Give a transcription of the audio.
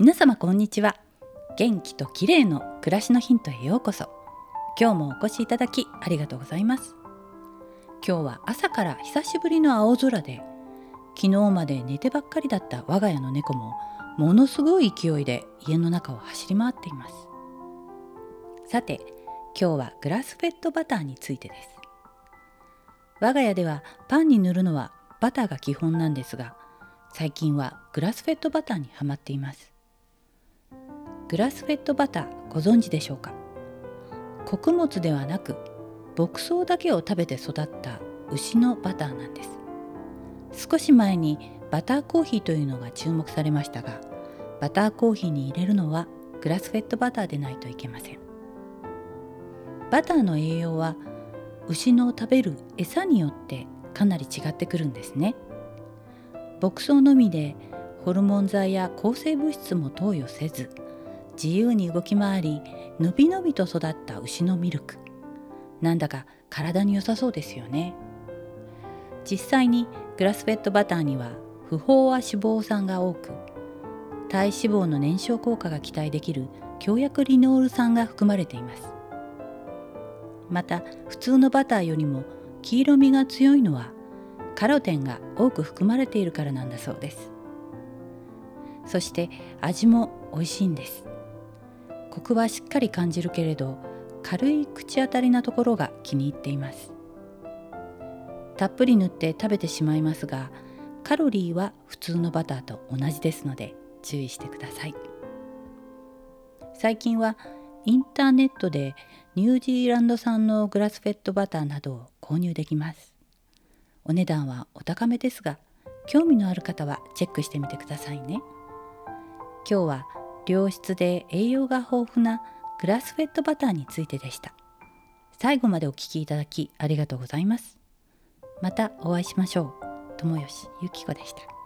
皆様こんにちは。元気と綺麗の暮らしのヒントへようこそ。今日もお越しいただきありがとうございます。今日は朝から久しぶりの青空で昨日まで寝てばっかりだった我が家の猫もものすごい勢いで家の中を走り回っています。さて今日はグラスフェットバターについてです。我が家ではパンに塗るのはバターが基本なんですが最近はグラスフェットバターにはまっています。グラスフェットバターご存知でしょうか？穀物ではなく牧草だけを食べて育った牛のバターなんです。少し前にバターコーヒーというのが注目されましたがバターコーヒーに入れるのはグラスフェットバターでないといけません。バターの栄養は牛の食べる餌によってかなり違ってくるんですね。牧草のみでホルモン剤や抗生物質も投与せず自由に動き回りのびのびと育った牛のミルク。なんだか体に良さそうですよね。実際にグラスフェットバターには不飽和脂肪酸が多く体脂肪の燃焼効果が期待できる強薬リノール酸が含まれています。また普通のバターよりも黄色みが強いのはカロテンが多く含まれているからなんだそうです。そして味も美味しいんです。コクはしっかり感じるけれど軽い口当たりなところが気に入っています。たっぷり塗って食べてしまいますがカロリーは普通のバターと同じですので注意してください。最近はインターネットでニュージーランド産のグラスフェットバターなどを購入できます。お値段はお高めですが興味のある方はチェックしてみてくださいね。今日は良質で栄養が豊富なグラスフェットバターについてでした。最後までお聴きいただきありがとうございます。またお会いしましょう。友吉ゆき子でした。